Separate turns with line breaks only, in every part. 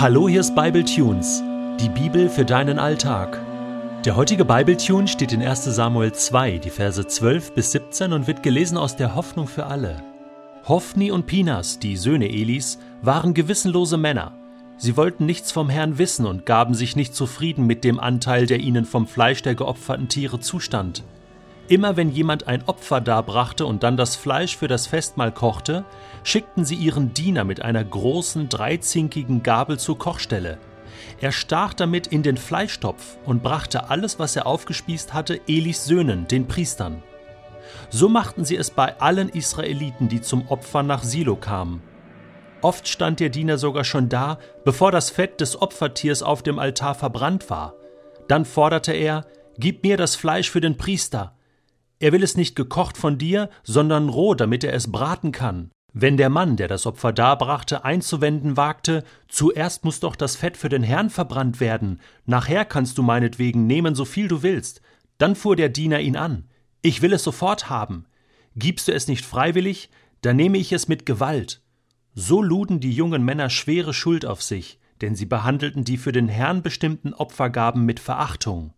Hallo, hier ist Bible Tunes, die Bibel für deinen Alltag. Der heutige Bible Tune steht in 1. Samuel 2, die Verse 12 bis 17 und wird gelesen aus der Hoffnung für alle. Hophni und Pinas, die Söhne Elis, waren gewissenlose Männer. Sie wollten nichts vom Herrn wissen und gaben sich nicht zufrieden mit dem Anteil, der ihnen vom Fleisch der geopferten Tiere zustand. Immer wenn jemand ein Opfer darbrachte und dann das Fleisch für das Festmahl kochte, schickten sie ihren Diener mit einer großen dreizinkigen Gabel zur Kochstelle. Er stach damit in den Fleischtopf und brachte alles, was er aufgespießt hatte, Elis Söhnen, den Priestern. So machten sie es bei allen Israeliten, die zum Opfer nach Silo kamen. Oft stand der Diener sogar schon da, bevor das Fett des Opfertiers auf dem Altar verbrannt war. Dann forderte er, Gib mir das Fleisch für den Priester, er will es nicht gekocht von dir, sondern roh, damit er es braten kann. Wenn der Mann, der das Opfer darbrachte, einzuwenden wagte, zuerst muss doch das Fett für den Herrn verbrannt werden, nachher kannst du meinetwegen nehmen, so viel du willst. Dann fuhr der Diener ihn an. Ich will es sofort haben. Gibst du es nicht freiwillig, dann nehme ich es mit Gewalt. So luden die jungen Männer schwere Schuld auf sich, denn sie behandelten die für den Herrn bestimmten Opfergaben mit Verachtung.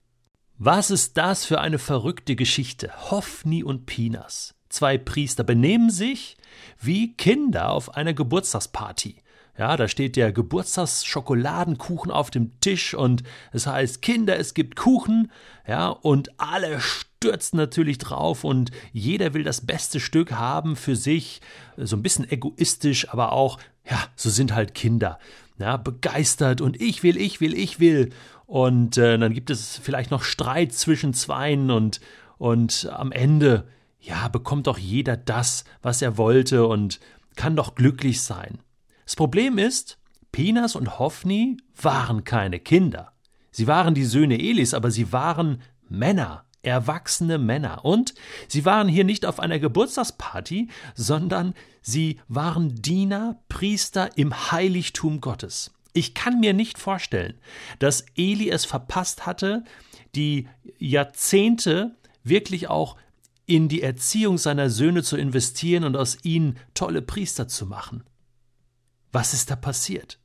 Was ist das für eine verrückte Geschichte? Hophni und Pinas. Zwei Priester benehmen sich wie Kinder auf einer Geburtstagsparty. Ja, da steht der Geburtstagsschokoladenkuchen auf dem Tisch und es heißt Kinder, es gibt Kuchen, ja, und alle stürzen natürlich drauf und jeder will das beste Stück haben für sich, so ein bisschen egoistisch, aber auch, ja, so sind halt Kinder, ja, begeistert und ich will, ich will, ich will und äh, dann gibt es vielleicht noch Streit zwischen Zweien und, und am Ende, ja, bekommt doch jeder das, was er wollte und kann doch glücklich sein. Das Problem ist, Pinas und Hophni waren keine Kinder. Sie waren die Söhne Elis, aber sie waren Männer, erwachsene Männer. Und sie waren hier nicht auf einer Geburtstagsparty, sondern sie waren Diener, Priester im Heiligtum Gottes. Ich kann mir nicht vorstellen, dass Eli es verpasst hatte, die Jahrzehnte wirklich auch in die Erziehung seiner Söhne zu investieren und aus ihnen tolle Priester zu machen. Was ist da passiert?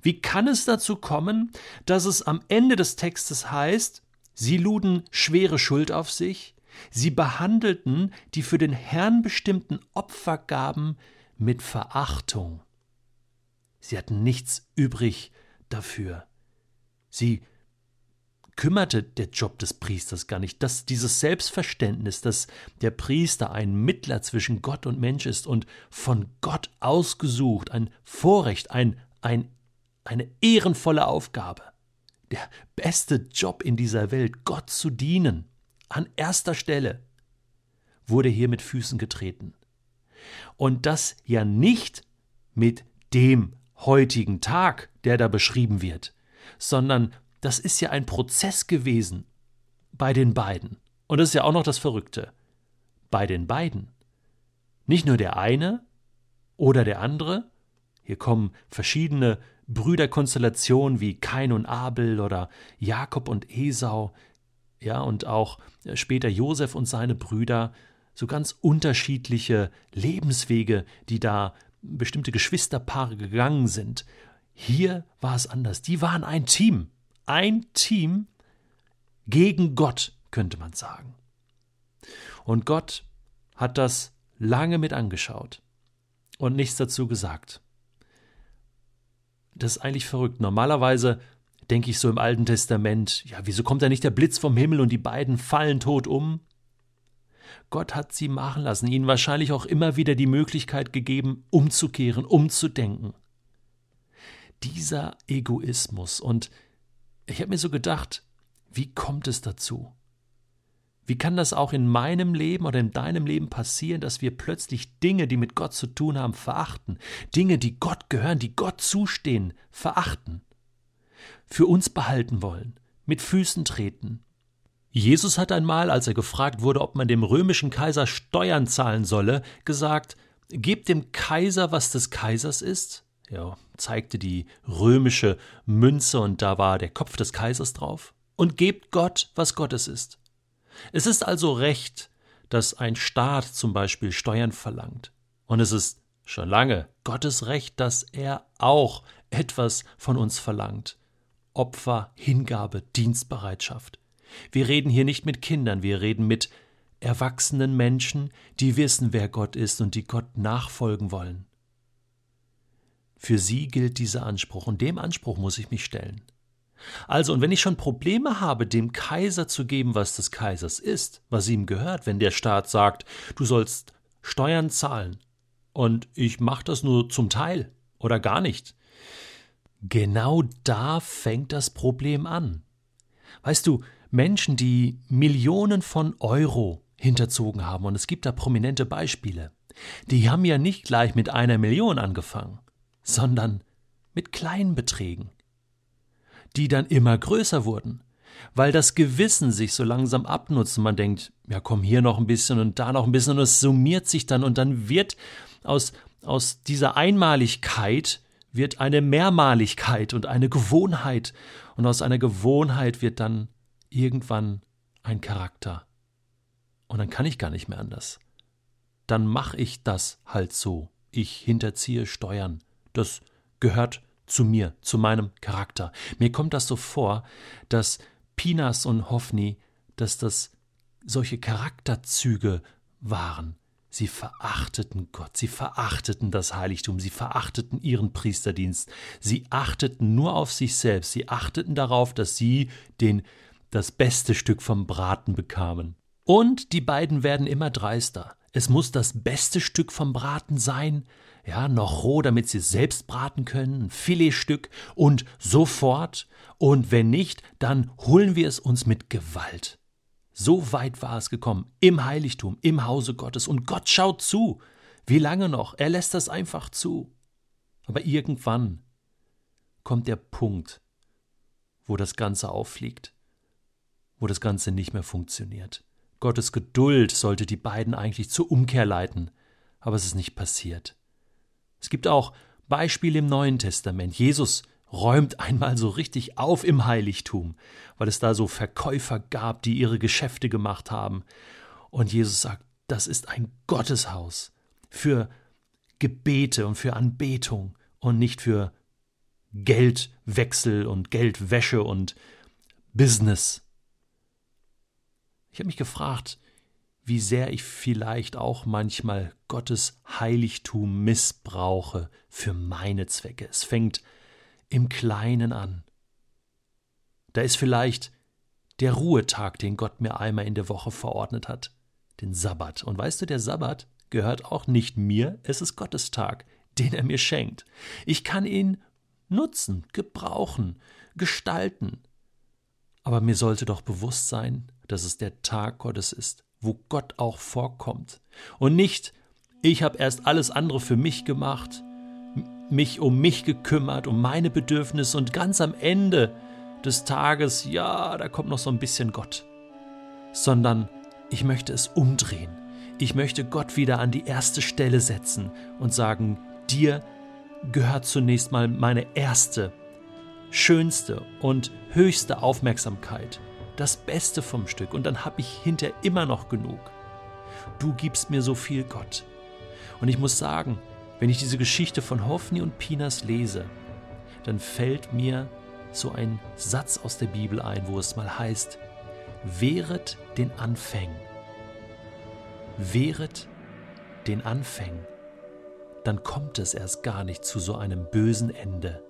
Wie kann es dazu kommen, dass es am Ende des Textes heißt, sie luden schwere Schuld auf sich, sie behandelten die für den Herrn bestimmten Opfergaben mit Verachtung. Sie hatten nichts übrig dafür. Sie kümmerte der Job des Priesters gar nicht, dass dieses Selbstverständnis, dass der Priester ein Mittler zwischen Gott und Mensch ist und von Gott ausgesucht, ein Vorrecht, ein, ein, eine ehrenvolle Aufgabe, der beste Job in dieser Welt, Gott zu dienen, an erster Stelle, wurde hier mit Füßen getreten. Und das ja nicht mit dem heutigen Tag, der da beschrieben wird, sondern das ist ja ein Prozess gewesen bei den beiden. Und das ist ja auch noch das Verrückte. Bei den beiden. Nicht nur der eine oder der andere, hier kommen verschiedene Brüderkonstellationen wie Kain und Abel oder Jakob und Esau, ja, und auch später Josef und seine Brüder, so ganz unterschiedliche Lebenswege, die da bestimmte Geschwisterpaare gegangen sind. Hier war es anders. Die waren ein Team. Ein Team gegen Gott, könnte man sagen. Und Gott hat das lange mit angeschaut und nichts dazu gesagt. Das ist eigentlich verrückt. Normalerweise denke ich so im Alten Testament, ja, wieso kommt da nicht der Blitz vom Himmel und die beiden fallen tot um? Gott hat sie machen lassen, ihnen wahrscheinlich auch immer wieder die Möglichkeit gegeben, umzukehren, umzudenken. Dieser Egoismus und ich habe mir so gedacht, wie kommt es dazu? Wie kann das auch in meinem Leben oder in deinem Leben passieren, dass wir plötzlich Dinge, die mit Gott zu tun haben, verachten, Dinge, die Gott gehören, die Gott zustehen, verachten, für uns behalten wollen, mit Füßen treten, Jesus hat einmal, als er gefragt wurde, ob man dem römischen Kaiser Steuern zahlen solle, gesagt, Gebt dem Kaiser, was des Kaisers ist. Er zeigte die römische Münze und da war der Kopf des Kaisers drauf. Und gebt Gott, was Gottes ist. Es ist also recht, dass ein Staat zum Beispiel Steuern verlangt. Und es ist schon lange Gottes Recht, dass er auch etwas von uns verlangt. Opfer, Hingabe, Dienstbereitschaft. Wir reden hier nicht mit Kindern, wir reden mit erwachsenen Menschen, die wissen, wer Gott ist und die Gott nachfolgen wollen. Für sie gilt dieser Anspruch und dem Anspruch muss ich mich stellen. Also, und wenn ich schon Probleme habe, dem Kaiser zu geben, was des Kaisers ist, was ihm gehört, wenn der Staat sagt, du sollst Steuern zahlen, und ich mache das nur zum Teil oder gar nicht. Genau da fängt das Problem an. Weißt du, Menschen, die Millionen von Euro hinterzogen haben, und es gibt da prominente Beispiele, die haben ja nicht gleich mit einer Million angefangen, sondern mit kleinen Beträgen, die dann immer größer wurden, weil das Gewissen sich so langsam abnutzt und man denkt, ja komm hier noch ein bisschen und da noch ein bisschen und es summiert sich dann und dann wird aus, aus dieser Einmaligkeit wird eine Mehrmaligkeit und eine Gewohnheit. Und aus einer Gewohnheit wird dann irgendwann ein Charakter. Und dann kann ich gar nicht mehr anders. Dann mache ich das halt so. Ich hinterziehe Steuern. Das gehört zu mir, zu meinem Charakter. Mir kommt das so vor, dass Pinas und Hoffni, dass das solche Charakterzüge waren, Sie verachteten Gott, sie verachteten das Heiligtum, sie verachteten ihren Priesterdienst, sie achteten nur auf sich selbst, sie achteten darauf, dass sie den, das beste Stück vom Braten bekamen. Und die beiden werden immer dreister. Es muss das beste Stück vom Braten sein, ja, noch roh, damit sie es selbst braten können, ein Filetstück und sofort. Und wenn nicht, dann holen wir es uns mit Gewalt. So weit war es gekommen, im Heiligtum, im Hause Gottes. Und Gott schaut zu. Wie lange noch? Er lässt das einfach zu. Aber irgendwann kommt der Punkt, wo das Ganze auffliegt, wo das Ganze nicht mehr funktioniert. Gottes Geduld sollte die beiden eigentlich zur Umkehr leiten, aber es ist nicht passiert. Es gibt auch Beispiele im Neuen Testament. Jesus räumt einmal so richtig auf im Heiligtum, weil es da so Verkäufer gab, die ihre Geschäfte gemacht haben. Und Jesus sagt, das ist ein Gotteshaus für Gebete und für Anbetung und nicht für Geldwechsel und Geldwäsche und Business. Ich habe mich gefragt, wie sehr ich vielleicht auch manchmal Gottes Heiligtum missbrauche für meine Zwecke. Es fängt im Kleinen an. Da ist vielleicht der Ruhetag, den Gott mir einmal in der Woche verordnet hat, den Sabbat. Und weißt du, der Sabbat gehört auch nicht mir, es ist Gottes Tag, den er mir schenkt. Ich kann ihn nutzen, gebrauchen, gestalten. Aber mir sollte doch bewusst sein, dass es der Tag Gottes ist, wo Gott auch vorkommt. Und nicht, ich habe erst alles andere für mich gemacht, mich um mich gekümmert, um meine Bedürfnisse und ganz am Ende des Tages, ja, da kommt noch so ein bisschen Gott. Sondern ich möchte es umdrehen. Ich möchte Gott wieder an die erste Stelle setzen und sagen, dir gehört zunächst mal meine erste, schönste und höchste Aufmerksamkeit, das Beste vom Stück und dann habe ich hinter immer noch genug. Du gibst mir so viel, Gott. Und ich muss sagen, wenn ich diese Geschichte von Hoffni und Pinas lese, dann fällt mir so ein Satz aus der Bibel ein, wo es mal heißt, wehret den Anfängen. Wehret den Anfängen. Dann kommt es erst gar nicht zu so einem bösen Ende.